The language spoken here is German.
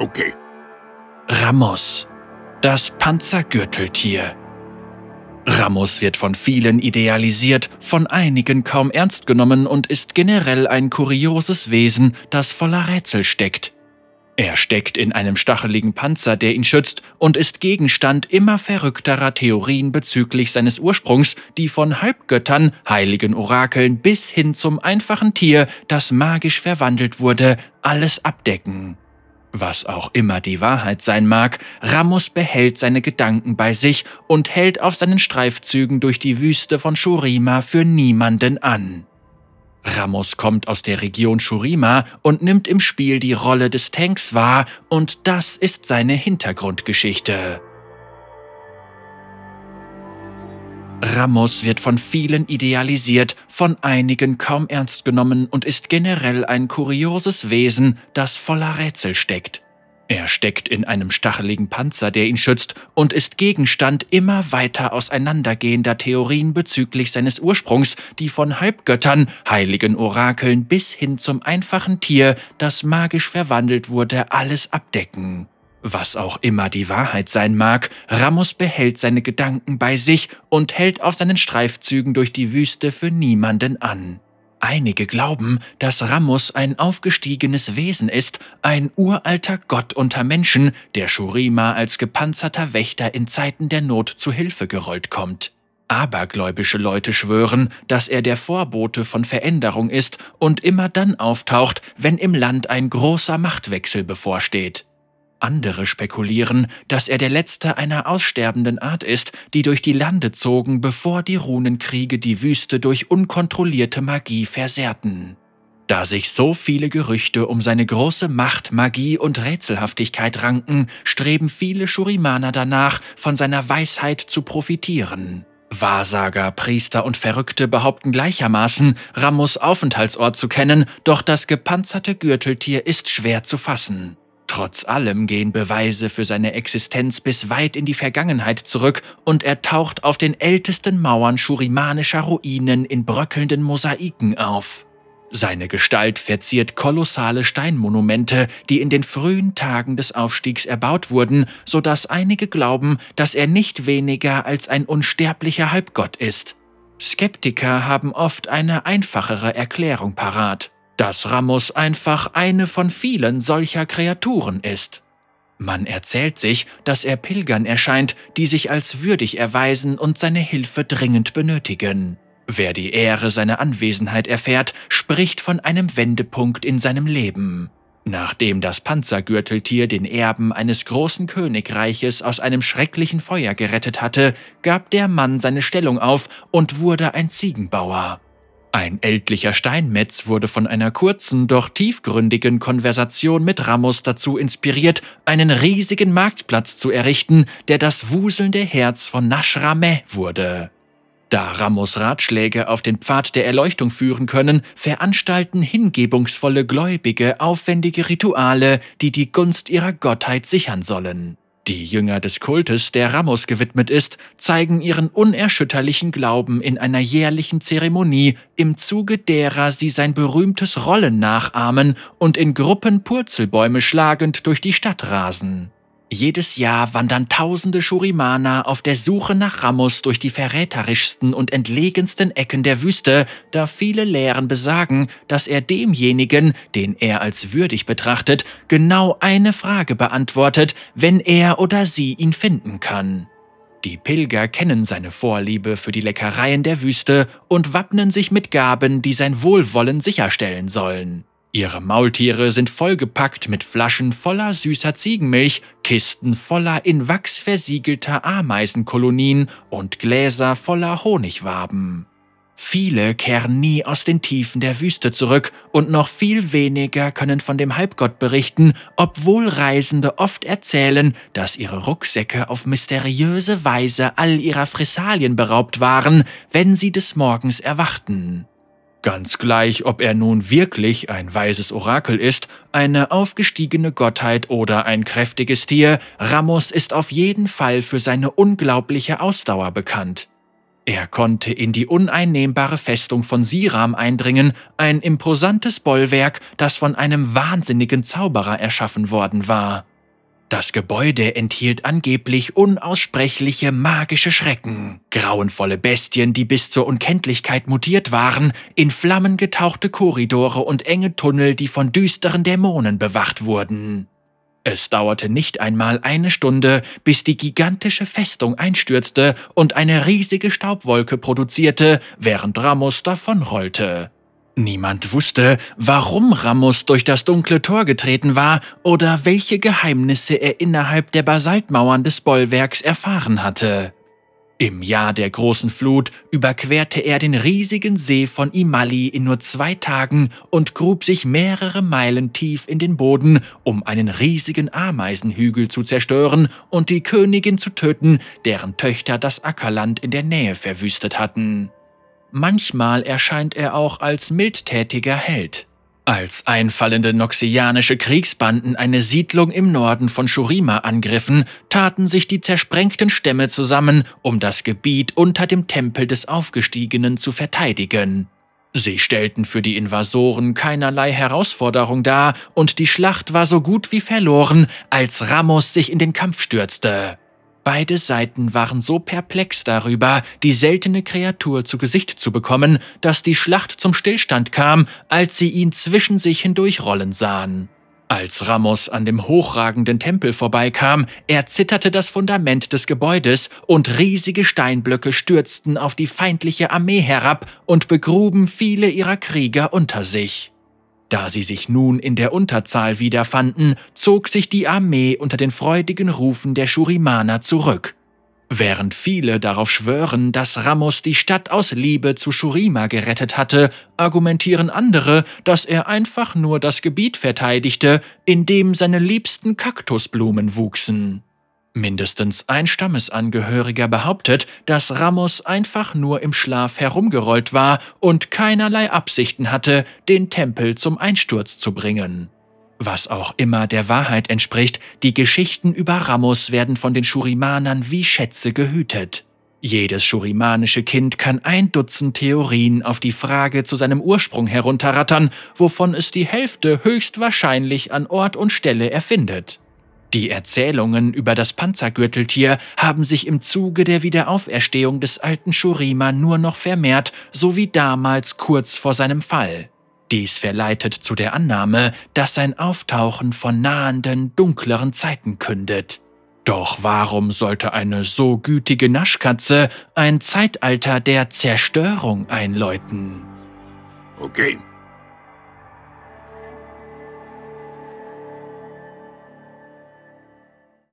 Okay. Ramos, das Panzergürteltier. Ramos wird von vielen idealisiert, von einigen kaum ernst genommen und ist generell ein kurioses Wesen, das voller Rätsel steckt. Er steckt in einem stacheligen Panzer, der ihn schützt, und ist Gegenstand immer verrückterer Theorien bezüglich seines Ursprungs, die von Halbgöttern, heiligen Orakeln bis hin zum einfachen Tier, das magisch verwandelt wurde, alles abdecken. Was auch immer die Wahrheit sein mag, Ramos behält seine Gedanken bei sich und hält auf seinen Streifzügen durch die Wüste von Shurima für niemanden an. Ramos kommt aus der Region Shurima und nimmt im Spiel die Rolle des Tanks wahr, und das ist seine Hintergrundgeschichte. Ramos wird von vielen idealisiert, von einigen kaum ernst genommen und ist generell ein kurioses Wesen, das voller Rätsel steckt. Er steckt in einem stacheligen Panzer, der ihn schützt, und ist Gegenstand immer weiter auseinandergehender Theorien bezüglich seines Ursprungs, die von Halbgöttern, heiligen Orakeln bis hin zum einfachen Tier, das magisch verwandelt wurde, alles abdecken. Was auch immer die Wahrheit sein mag, Ramos behält seine Gedanken bei sich und hält auf seinen Streifzügen durch die Wüste für niemanden an. Einige glauben, dass Ramos ein aufgestiegenes Wesen ist, ein uralter Gott unter Menschen, der Shurima als gepanzerter Wächter in Zeiten der Not zu Hilfe gerollt kommt. Abergläubische Leute schwören, dass er der Vorbote von Veränderung ist und immer dann auftaucht, wenn im Land ein großer Machtwechsel bevorsteht. Andere spekulieren, dass er der letzte einer aussterbenden Art ist, die durch die Lande zogen, bevor die Runenkriege die Wüste durch unkontrollierte Magie versehrten. Da sich so viele Gerüchte um seine große Macht, Magie und Rätselhaftigkeit ranken, streben viele Shurimaner danach, von seiner Weisheit zu profitieren. Wahrsager, Priester und Verrückte behaupten gleichermaßen, Ramos Aufenthaltsort zu kennen, doch das gepanzerte Gürteltier ist schwer zu fassen. Trotz allem gehen Beweise für seine Existenz bis weit in die Vergangenheit zurück und er taucht auf den ältesten Mauern schurimanischer Ruinen in bröckelnden Mosaiken auf. Seine Gestalt verziert kolossale Steinmonumente, die in den frühen Tagen des Aufstiegs erbaut wurden, so dass einige glauben, dass er nicht weniger als ein unsterblicher Halbgott ist. Skeptiker haben oft eine einfachere Erklärung parat dass Ramos einfach eine von vielen solcher Kreaturen ist. Man erzählt sich, dass er Pilgern erscheint, die sich als würdig erweisen und seine Hilfe dringend benötigen. Wer die Ehre seiner Anwesenheit erfährt, spricht von einem Wendepunkt in seinem Leben. Nachdem das Panzergürteltier den Erben eines großen Königreiches aus einem schrecklichen Feuer gerettet hatte, gab der Mann seine Stellung auf und wurde ein Ziegenbauer. Ein ältlicher Steinmetz wurde von einer kurzen, doch tiefgründigen Konversation mit Ramos dazu inspiriert, einen riesigen Marktplatz zu errichten, der das wuselnde Herz von Nashrameh wurde. Da Ramos Ratschläge auf den Pfad der Erleuchtung führen können, veranstalten hingebungsvolle Gläubige aufwendige Rituale, die die Gunst ihrer Gottheit sichern sollen. Die Jünger des Kultes, der Ramos gewidmet ist, zeigen ihren unerschütterlichen Glauben in einer jährlichen Zeremonie, im Zuge derer sie sein berühmtes Rollen nachahmen und in Gruppen Purzelbäume schlagend durch die Stadt rasen. Jedes Jahr wandern tausende Schurimana auf der Suche nach Ramos durch die verräterischsten und entlegensten Ecken der Wüste, da viele Lehren besagen, dass er demjenigen, den er als würdig betrachtet, genau eine Frage beantwortet, wenn er oder sie ihn finden kann. Die Pilger kennen seine Vorliebe für die Leckereien der Wüste und wappnen sich mit Gaben, die sein Wohlwollen sicherstellen sollen. Ihre Maultiere sind vollgepackt mit Flaschen voller süßer Ziegenmilch, Kisten voller in Wachs versiegelter Ameisenkolonien und Gläser voller Honigwaben. Viele kehren nie aus den Tiefen der Wüste zurück und noch viel weniger können von dem Halbgott berichten, obwohl Reisende oft erzählen, dass ihre Rucksäcke auf mysteriöse Weise all ihrer Fressalien beraubt waren, wenn sie des Morgens erwachten. Ganz gleich, ob er nun wirklich ein weises Orakel ist, eine aufgestiegene Gottheit oder ein kräftiges Tier, Ramos ist auf jeden Fall für seine unglaubliche Ausdauer bekannt. Er konnte in die uneinnehmbare Festung von Siram eindringen, ein imposantes Bollwerk, das von einem wahnsinnigen Zauberer erschaffen worden war. Das Gebäude enthielt angeblich unaussprechliche magische Schrecken, grauenvolle Bestien, die bis zur Unkenntlichkeit mutiert waren, in Flammen getauchte Korridore und enge Tunnel, die von düsteren Dämonen bewacht wurden. Es dauerte nicht einmal eine Stunde, bis die gigantische Festung einstürzte und eine riesige Staubwolke produzierte, während Ramos davonrollte. Niemand wusste, warum Ramos durch das dunkle Tor getreten war oder welche Geheimnisse er innerhalb der Basaltmauern des Bollwerks erfahren hatte. Im Jahr der großen Flut überquerte er den riesigen See von Imali in nur zwei Tagen und grub sich mehrere Meilen tief in den Boden, um einen riesigen Ameisenhügel zu zerstören und die Königin zu töten, deren Töchter das Ackerland in der Nähe verwüstet hatten. Manchmal erscheint er auch als mildtätiger Held. Als einfallende noxianische Kriegsbanden eine Siedlung im Norden von Shurima angriffen, taten sich die zersprengten Stämme zusammen, um das Gebiet unter dem Tempel des Aufgestiegenen zu verteidigen. Sie stellten für die Invasoren keinerlei Herausforderung dar, und die Schlacht war so gut wie verloren, als Ramos sich in den Kampf stürzte. Beide Seiten waren so perplex darüber, die seltene Kreatur zu Gesicht zu bekommen, dass die Schlacht zum Stillstand kam, als sie ihn zwischen sich hindurchrollen sahen. Als Ramos an dem hochragenden Tempel vorbeikam, erzitterte das Fundament des Gebäudes und riesige Steinblöcke stürzten auf die feindliche Armee herab und begruben viele ihrer Krieger unter sich. Da sie sich nun in der Unterzahl wiederfanden, zog sich die Armee unter den freudigen Rufen der Shurimaner zurück. Während viele darauf schwören, dass Ramos die Stadt aus Liebe zu Shurima gerettet hatte, argumentieren andere, dass er einfach nur das Gebiet verteidigte, in dem seine liebsten Kaktusblumen wuchsen. Mindestens ein Stammesangehöriger behauptet, dass Ramos einfach nur im Schlaf herumgerollt war und keinerlei Absichten hatte, den Tempel zum Einsturz zu bringen. Was auch immer der Wahrheit entspricht, die Geschichten über Ramos werden von den Shurimanern wie Schätze gehütet. Jedes shurimanische Kind kann ein Dutzend Theorien auf die Frage zu seinem Ursprung herunterrattern, wovon es die Hälfte höchstwahrscheinlich an Ort und Stelle erfindet. Die Erzählungen über das Panzergürteltier haben sich im Zuge der Wiederauferstehung des alten Shurima nur noch vermehrt, so wie damals kurz vor seinem Fall. Dies verleitet zu der Annahme, dass sein Auftauchen von nahenden, dunkleren Zeiten kündet. Doch warum sollte eine so gütige Naschkatze ein Zeitalter der Zerstörung einläuten? Okay,